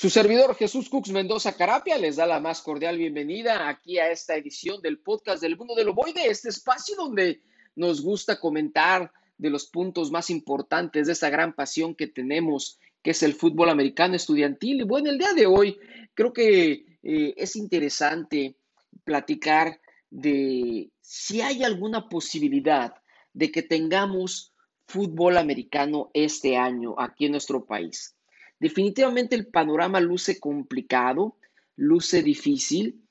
Su servidor Jesús Cux Mendoza Carapia les da la más cordial bienvenida aquí a esta edición del podcast del mundo del ovoide, este espacio donde nos gusta comentar de los puntos más importantes de esta gran pasión que tenemos, que es el fútbol americano estudiantil. Y bueno, el día de hoy creo que eh, es interesante platicar de si hay alguna posibilidad de que tengamos fútbol americano este año aquí en nuestro país. Definitivamente el panorama luce complicado, luce difícil.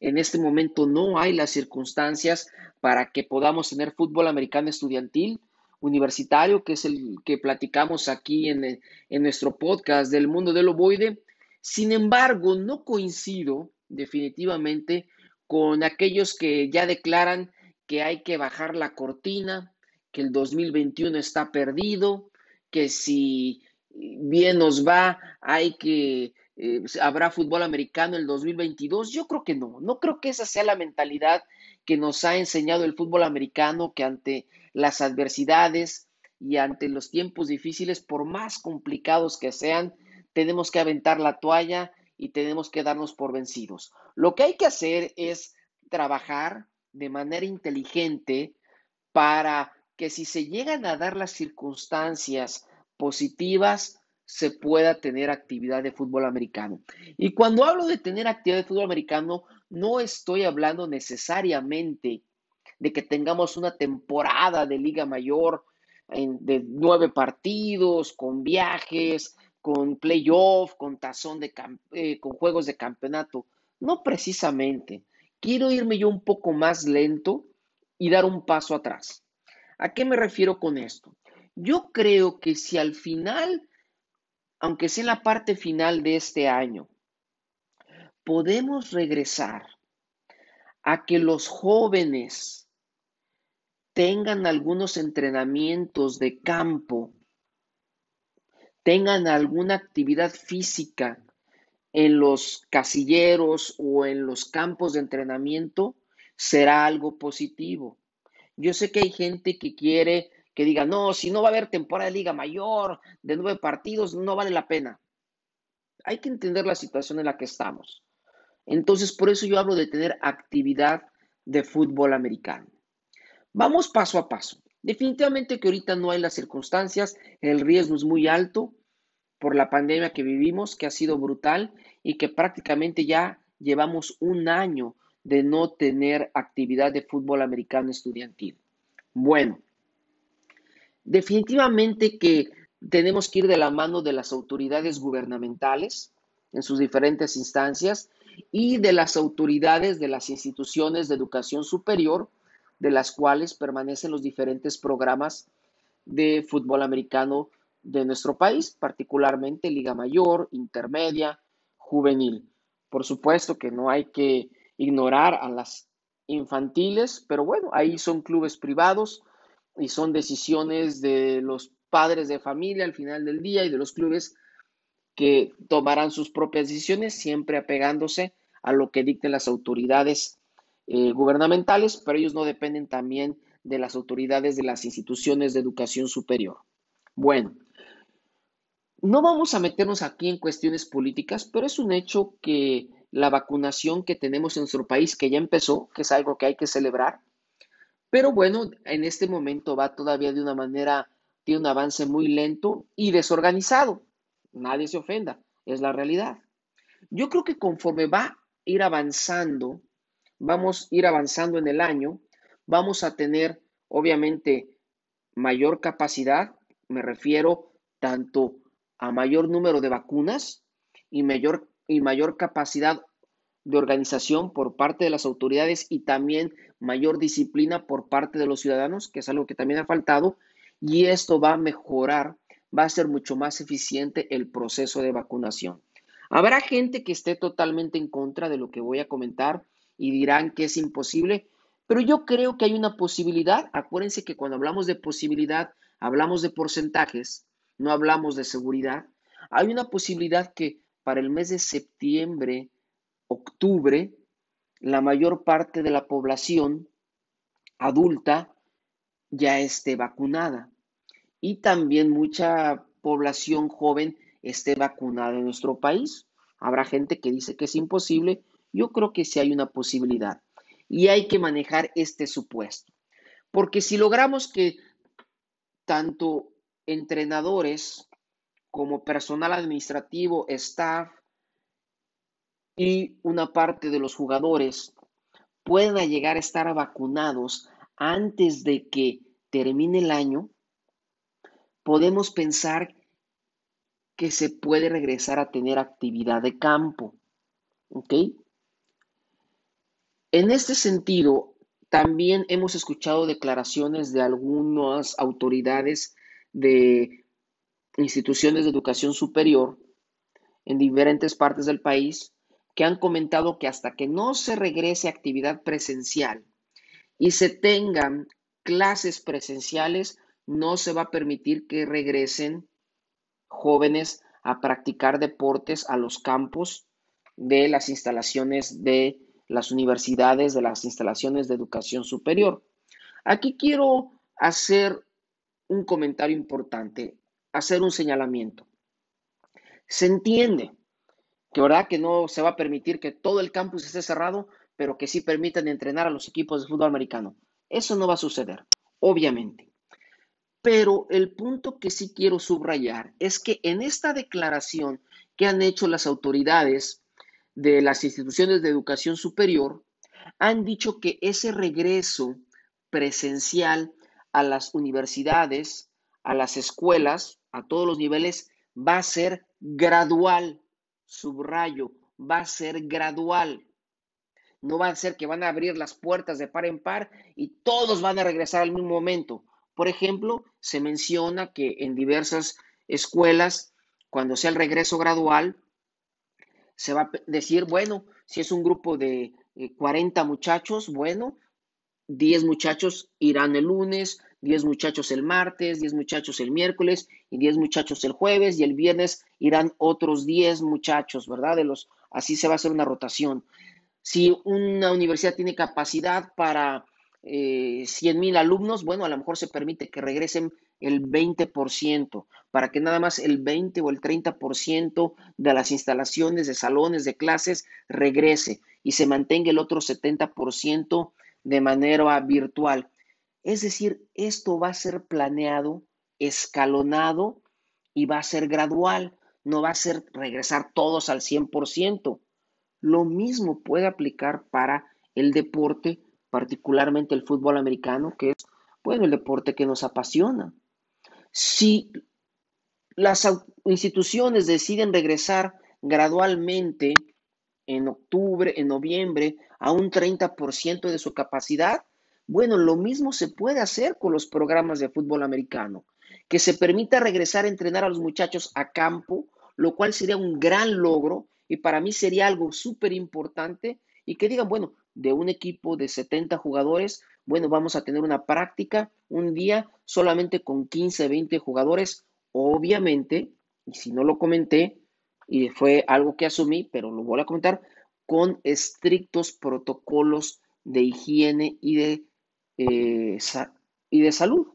En este momento no hay las circunstancias para que podamos tener fútbol americano estudiantil universitario, que es el que platicamos aquí en, en nuestro podcast del mundo del ovoide. Sin embargo, no coincido definitivamente con aquellos que ya declaran que hay que bajar la cortina, que el 2021 está perdido, que si bien nos va, hay que, eh, habrá fútbol americano el 2022. Yo creo que no, no creo que esa sea la mentalidad que nos ha enseñado el fútbol americano, que ante las adversidades y ante los tiempos difíciles, por más complicados que sean, tenemos que aventar la toalla y tenemos que darnos por vencidos. Lo que hay que hacer es trabajar de manera inteligente para que si se llegan a dar las circunstancias positivas se pueda tener actividad de fútbol americano. Y cuando hablo de tener actividad de fútbol americano, no estoy hablando necesariamente de que tengamos una temporada de Liga Mayor de nueve partidos, con viajes, con playoff, con tazón de eh, con juegos de campeonato. No precisamente. Quiero irme yo un poco más lento y dar un paso atrás. ¿A qué me refiero con esto? Yo creo que si al final, aunque sea en la parte final de este año, podemos regresar a que los jóvenes tengan algunos entrenamientos de campo, tengan alguna actividad física en los casilleros o en los campos de entrenamiento, será algo positivo. Yo sé que hay gente que quiere que diga, no, si no va a haber temporada de Liga Mayor de nueve partidos, no vale la pena. Hay que entender la situación en la que estamos. Entonces, por eso yo hablo de tener actividad de fútbol americano. Vamos paso a paso. Definitivamente que ahorita no hay las circunstancias, el riesgo es muy alto por la pandemia que vivimos, que ha sido brutal y que prácticamente ya llevamos un año de no tener actividad de fútbol americano estudiantil. Bueno, Definitivamente que tenemos que ir de la mano de las autoridades gubernamentales en sus diferentes instancias y de las autoridades de las instituciones de educación superior, de las cuales permanecen los diferentes programas de fútbol americano de nuestro país, particularmente Liga Mayor, Intermedia, Juvenil. Por supuesto que no hay que ignorar a las infantiles, pero bueno, ahí son clubes privados y son decisiones de los padres de familia al final del día y de los clubes que tomarán sus propias decisiones, siempre apegándose a lo que dicten las autoridades eh, gubernamentales, pero ellos no dependen también de las autoridades de las instituciones de educación superior. Bueno, no vamos a meternos aquí en cuestiones políticas, pero es un hecho que la vacunación que tenemos en nuestro país, que ya empezó, que es algo que hay que celebrar, pero bueno, en este momento va todavía de una manera, tiene un avance muy lento y desorganizado. Nadie se ofenda, es la realidad. Yo creo que conforme va a ir avanzando, vamos a ir avanzando en el año, vamos a tener obviamente mayor capacidad, me refiero tanto a mayor número de vacunas y mayor, y mayor capacidad de organización por parte de las autoridades y también mayor disciplina por parte de los ciudadanos, que es algo que también ha faltado, y esto va a mejorar, va a ser mucho más eficiente el proceso de vacunación. Habrá gente que esté totalmente en contra de lo que voy a comentar y dirán que es imposible, pero yo creo que hay una posibilidad. Acuérdense que cuando hablamos de posibilidad, hablamos de porcentajes, no hablamos de seguridad. Hay una posibilidad que para el mes de septiembre octubre, la mayor parte de la población adulta ya esté vacunada y también mucha población joven esté vacunada en nuestro país. Habrá gente que dice que es imposible. Yo creo que sí hay una posibilidad. Y hay que manejar este supuesto. Porque si logramos que tanto entrenadores como personal administrativo, staff y una parte de los jugadores puedan llegar a estar vacunados antes de que termine el año, podemos pensar que se puede regresar a tener actividad de campo. ¿Ok? En este sentido, también hemos escuchado declaraciones de algunas autoridades de instituciones de educación superior en diferentes partes del país que han comentado que hasta que no se regrese a actividad presencial y se tengan clases presenciales, no se va a permitir que regresen jóvenes a practicar deportes a los campos de las instalaciones de las universidades, de las instalaciones de educación superior. Aquí quiero hacer un comentario importante, hacer un señalamiento. Se entiende que verdad que no se va a permitir que todo el campus esté cerrado, pero que sí permitan entrenar a los equipos de fútbol americano. Eso no va a suceder, obviamente. Pero el punto que sí quiero subrayar es que en esta declaración que han hecho las autoridades de las instituciones de educación superior, han dicho que ese regreso presencial a las universidades, a las escuelas, a todos los niveles, va a ser gradual, subrayo, va a ser gradual. No va a ser que van a abrir las puertas de par en par y todos van a regresar al mismo momento. Por ejemplo, se menciona que en diversas escuelas, cuando sea el regreso gradual, se va a decir, bueno, si es un grupo de 40 eh, muchachos, bueno, 10 muchachos irán el lunes, 10 muchachos el martes, 10 muchachos el miércoles y 10 muchachos el jueves y el viernes irán otros 10 muchachos, ¿verdad? De los, así se va a hacer una rotación. Si una universidad tiene capacidad para eh, 100 mil alumnos, bueno, a lo mejor se permite que regresen el 20%, para que nada más el 20 o el 30% de las instalaciones de salones de clases regrese y se mantenga el otro 70% de manera virtual. Es decir, esto va a ser planeado, escalonado y va a ser gradual, no va a ser regresar todos al 100%. Lo mismo puede aplicar para el deporte particularmente el fútbol americano, que es, bueno, el deporte que nos apasiona. Si las instituciones deciden regresar gradualmente en octubre, en noviembre, a un 30% de su capacidad, bueno, lo mismo se puede hacer con los programas de fútbol americano, que se permita regresar a entrenar a los muchachos a campo, lo cual sería un gran logro y para mí sería algo súper importante y que digan, bueno, de un equipo de 70 jugadores, bueno, vamos a tener una práctica un día solamente con 15, 20 jugadores, obviamente, y si no lo comenté, y fue algo que asumí, pero lo voy a comentar, con estrictos protocolos de higiene y de, eh, y de salud.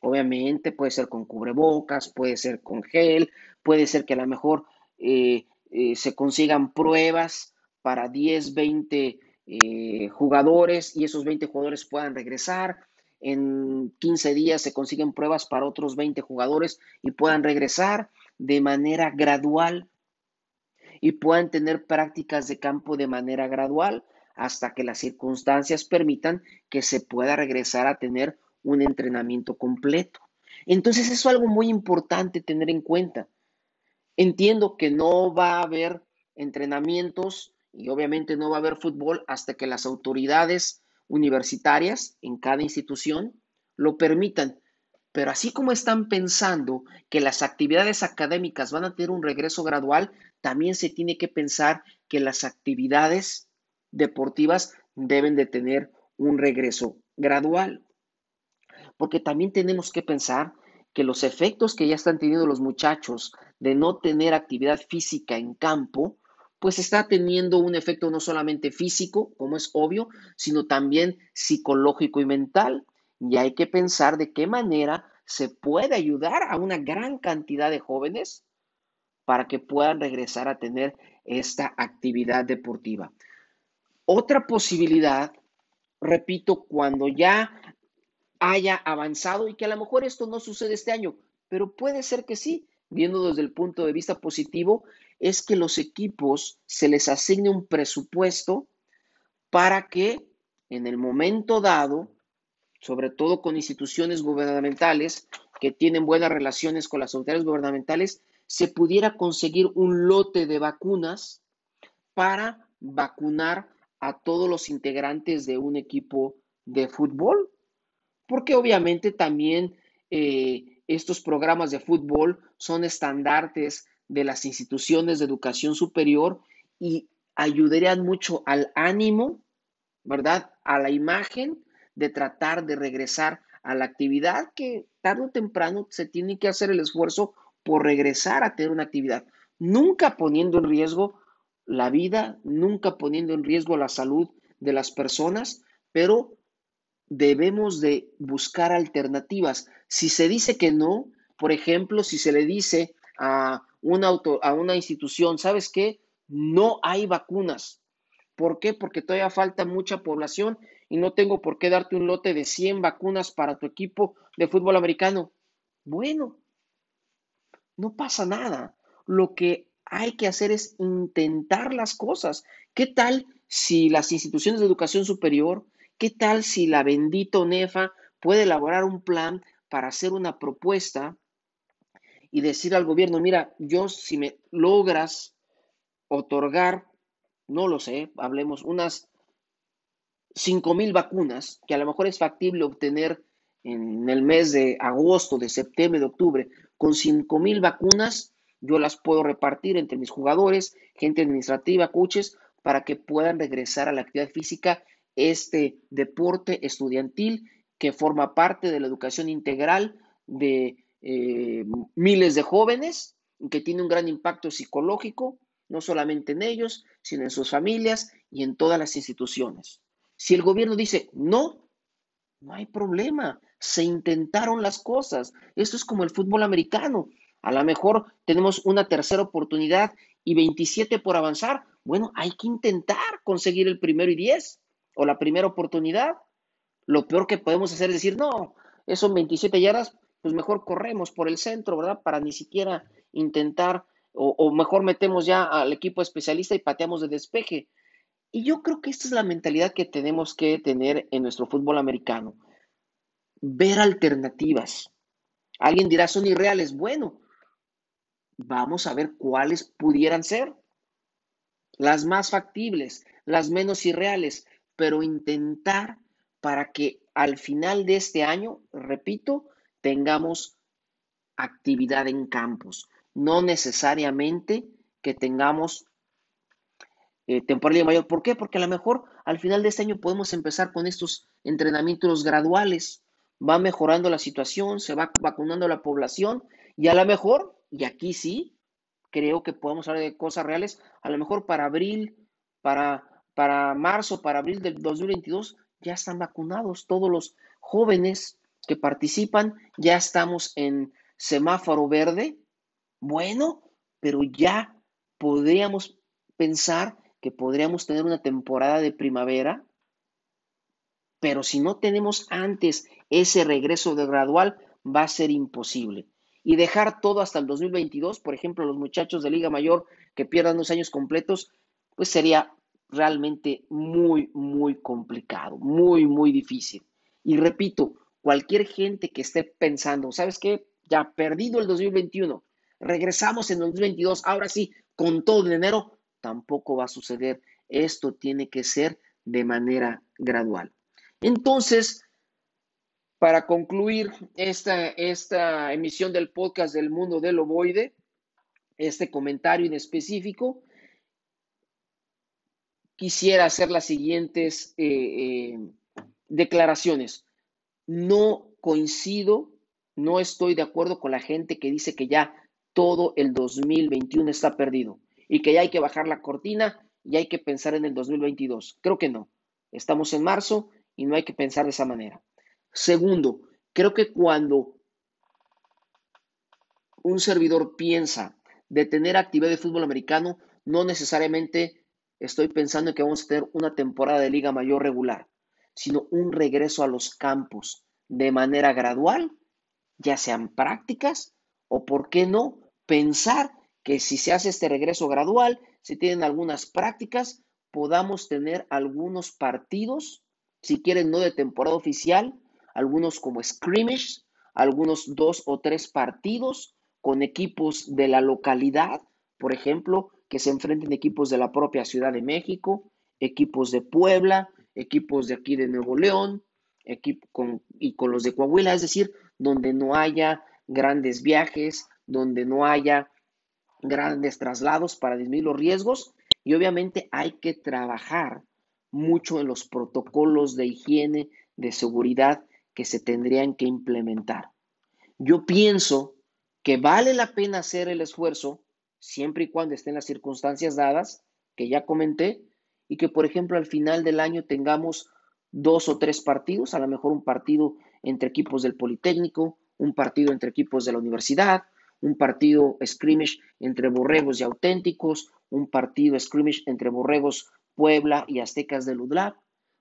Obviamente puede ser con cubrebocas, puede ser con gel, puede ser que a lo mejor eh, eh, se consigan pruebas para 10, 20 eh, jugadores y esos 20 jugadores puedan regresar. En 15 días se consiguen pruebas para otros 20 jugadores y puedan regresar de manera gradual y puedan tener prácticas de campo de manera gradual hasta que las circunstancias permitan que se pueda regresar a tener un entrenamiento completo. Entonces eso es algo muy importante tener en cuenta. Entiendo que no va a haber entrenamientos y obviamente no va a haber fútbol hasta que las autoridades universitarias en cada institución lo permitan. Pero así como están pensando que las actividades académicas van a tener un regreso gradual, también se tiene que pensar que las actividades deportivas deben de tener un regreso gradual. Porque también tenemos que pensar que los efectos que ya están teniendo los muchachos de no tener actividad física en campo, pues está teniendo un efecto no solamente físico, como es obvio, sino también psicológico y mental. Y hay que pensar de qué manera se puede ayudar a una gran cantidad de jóvenes para que puedan regresar a tener esta actividad deportiva. Otra posibilidad, repito, cuando ya haya avanzado y que a lo mejor esto no sucede este año, pero puede ser que sí, viendo desde el punto de vista positivo, es que los equipos se les asigne un presupuesto para que en el momento dado, sobre todo con instituciones gubernamentales que tienen buenas relaciones con las autoridades gubernamentales, se pudiera conseguir un lote de vacunas para vacunar a todos los integrantes de un equipo de fútbol, porque obviamente también eh, estos programas de fútbol son estandartes de las instituciones de educación superior y ayudarían mucho al ánimo, ¿verdad? A la imagen de tratar de regresar a la actividad que tarde o temprano se tiene que hacer el esfuerzo por regresar a tener una actividad, nunca poniendo en riesgo la vida, nunca poniendo en riesgo la salud de las personas, pero debemos de buscar alternativas. Si se dice que no, por ejemplo, si se le dice a una, auto, a una institución, ¿sabes qué? No hay vacunas. ¿Por qué? Porque todavía falta mucha población y no tengo por qué darte un lote de 100 vacunas para tu equipo de fútbol americano. Bueno, no pasa nada. Lo que hay que hacer es intentar las cosas. ¿Qué tal si las instituciones de educación superior, qué tal si la bendita NEFA puede elaborar un plan para hacer una propuesta y decir al gobierno, mira, yo si me logras otorgar, no lo sé, hablemos, unas 5 mil vacunas, que a lo mejor es factible obtener en el mes de agosto, de septiembre, de octubre, con 5 mil vacunas, yo las puedo repartir entre mis jugadores, gente administrativa, coaches, para que puedan regresar a la actividad física, este deporte estudiantil que forma parte de la educación integral de eh, miles de jóvenes, que tiene un gran impacto psicológico, no solamente en ellos, sino en sus familias y en todas las instituciones. Si el gobierno dice no, no hay problema. Se intentaron las cosas. Esto es como el fútbol americano. A lo mejor tenemos una tercera oportunidad y 27 por avanzar. Bueno, hay que intentar conseguir el primero y 10 o la primera oportunidad. Lo peor que podemos hacer es decir, no, esos 27 yardas, pues mejor corremos por el centro, ¿verdad? Para ni siquiera intentar, o, o mejor metemos ya al equipo especialista y pateamos de despeje. Y yo creo que esta es la mentalidad que tenemos que tener en nuestro fútbol americano. Ver alternativas. Alguien dirá, son irreales. Bueno, vamos a ver cuáles pudieran ser. Las más factibles, las menos irreales, pero intentar para que al final de este año, repito, tengamos actividad en campos. No necesariamente que tengamos eh, temporal mayor. ¿Por qué? Porque a lo mejor al final de este año podemos empezar con estos entrenamientos graduales. Va mejorando la situación, se va vacunando la población y a lo mejor, y aquí sí, creo que podemos hablar de cosas reales, a lo mejor para abril, para, para marzo, para abril del 2022, ya están vacunados todos los jóvenes que participan, ya estamos en semáforo verde. Bueno, pero ya podríamos pensar que podríamos tener una temporada de primavera, pero si no tenemos antes ese regreso de gradual, va a ser imposible. Y dejar todo hasta el 2022, por ejemplo, los muchachos de Liga Mayor que pierdan dos años completos, pues sería realmente muy, muy complicado, muy, muy difícil. Y repito, cualquier gente que esté pensando, ¿sabes qué? Ya perdido el 2021, regresamos en el 2022, ahora sí, con todo el enero, tampoco va a suceder. Esto tiene que ser de manera gradual. Entonces, para concluir esta, esta emisión del podcast del mundo del ovoide, este comentario en específico, quisiera hacer las siguientes eh, eh, declaraciones. No coincido, no estoy de acuerdo con la gente que dice que ya todo el 2021 está perdido y que ya hay que bajar la cortina y hay que pensar en el 2022. Creo que no. Estamos en marzo y no hay que pensar de esa manera. Segundo, creo que cuando un servidor piensa de tener actividad de fútbol americano, no necesariamente estoy pensando en que vamos a tener una temporada de liga mayor regular, sino un regreso a los campos de manera gradual, ya sean prácticas o, por qué no, pensar que si se hace este regreso gradual, si tienen algunas prácticas, podamos tener algunos partidos, si quieren no de temporada oficial, algunos como scrimmage, algunos dos o tres partidos con equipos de la localidad, por ejemplo, que se enfrenten equipos de la propia Ciudad de México, equipos de Puebla, equipos de aquí de Nuevo León, equipo con, y con los de Coahuila, es decir, donde no haya grandes viajes, donde no haya grandes traslados para disminuir los riesgos y obviamente hay que trabajar mucho en los protocolos de higiene, de seguridad que se tendrían que implementar. Yo pienso que vale la pena hacer el esfuerzo siempre y cuando estén las circunstancias dadas, que ya comenté, y que por ejemplo al final del año tengamos dos o tres partidos, a lo mejor un partido entre equipos del Politécnico, un partido entre equipos de la universidad, un partido scrimmage entre borregos y auténticos, un partido scrimmage entre borregos Puebla y Aztecas de Ludlab,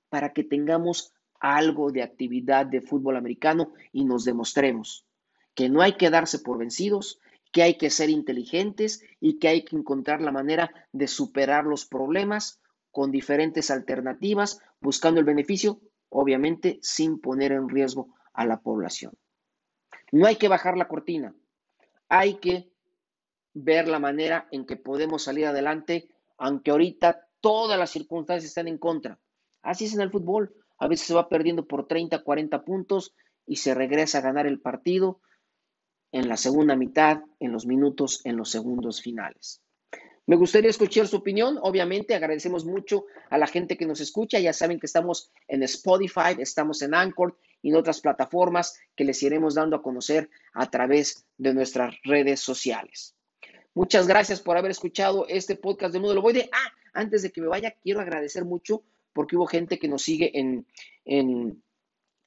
para que tengamos algo de actividad de fútbol americano y nos demostremos que no hay que darse por vencidos, que hay que ser inteligentes y que hay que encontrar la manera de superar los problemas con diferentes alternativas, buscando el beneficio, obviamente sin poner en riesgo a la población. No hay que bajar la cortina, hay que ver la manera en que podemos salir adelante, aunque ahorita todas las circunstancias están en contra. Así es en el fútbol. A veces se va perdiendo por 30, 40 puntos y se regresa a ganar el partido en la segunda mitad, en los minutos, en los segundos finales. Me gustaría escuchar su opinión. Obviamente, agradecemos mucho a la gente que nos escucha. Ya saben que estamos en Spotify, estamos en Anchor y en otras plataformas que les iremos dando a conocer a través de nuestras redes sociales. Muchas gracias por haber escuchado este podcast de Mundo Loboide. Ah, antes de que me vaya, quiero agradecer mucho porque hubo gente que nos sigue en, en,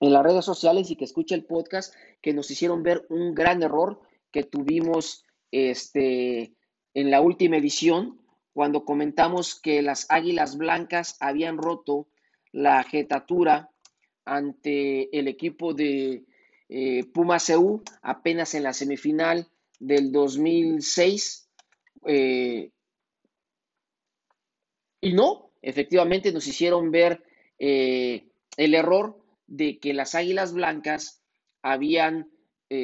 en las redes sociales y que escucha el podcast, que nos hicieron ver un gran error que tuvimos este, en la última edición, cuando comentamos que las Águilas Blancas habían roto la jetatura ante el equipo de eh, Puma CU apenas en la semifinal del 2006. Eh, y no, efectivamente nos hicieron ver eh, el error de que las Águilas Blancas habían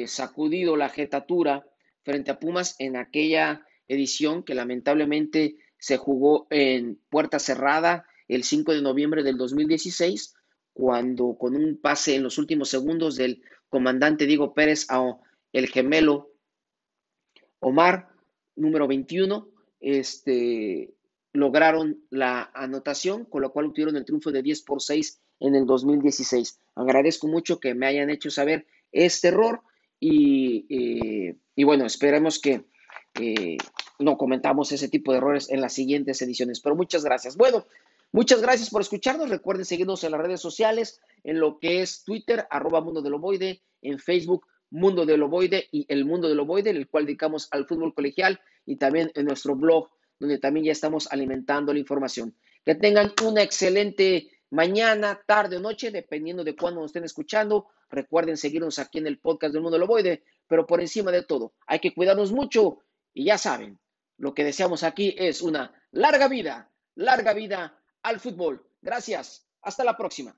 sacudido la jetatura frente a Pumas en aquella edición que lamentablemente se jugó en puerta cerrada el 5 de noviembre del 2016 cuando con un pase en los últimos segundos del comandante Diego Pérez a el gemelo Omar, número 21, este, lograron la anotación, con lo cual obtuvieron el triunfo de 10 por 6 en el 2016. Agradezco mucho que me hayan hecho saber este error y, eh, y bueno, esperemos que no comentamos ese tipo de errores en las siguientes ediciones. Pero muchas gracias. Bueno, Muchas gracias por escucharnos. Recuerden seguirnos en las redes sociales, en lo que es Twitter, arroba Mundo del Ovoide, en Facebook, Mundo del Ovoide y El Mundo del Ovoide, en el cual dedicamos al fútbol colegial y también en nuestro blog, donde también ya estamos alimentando la información. Que tengan una excelente mañana, tarde o noche, dependiendo de cuándo nos estén escuchando. Recuerden seguirnos aquí en el podcast del Mundo del Ovoide, pero por encima de todo, hay que cuidarnos mucho y ya saben, lo que deseamos aquí es una larga vida, larga vida al fútbol. Gracias. Hasta la próxima.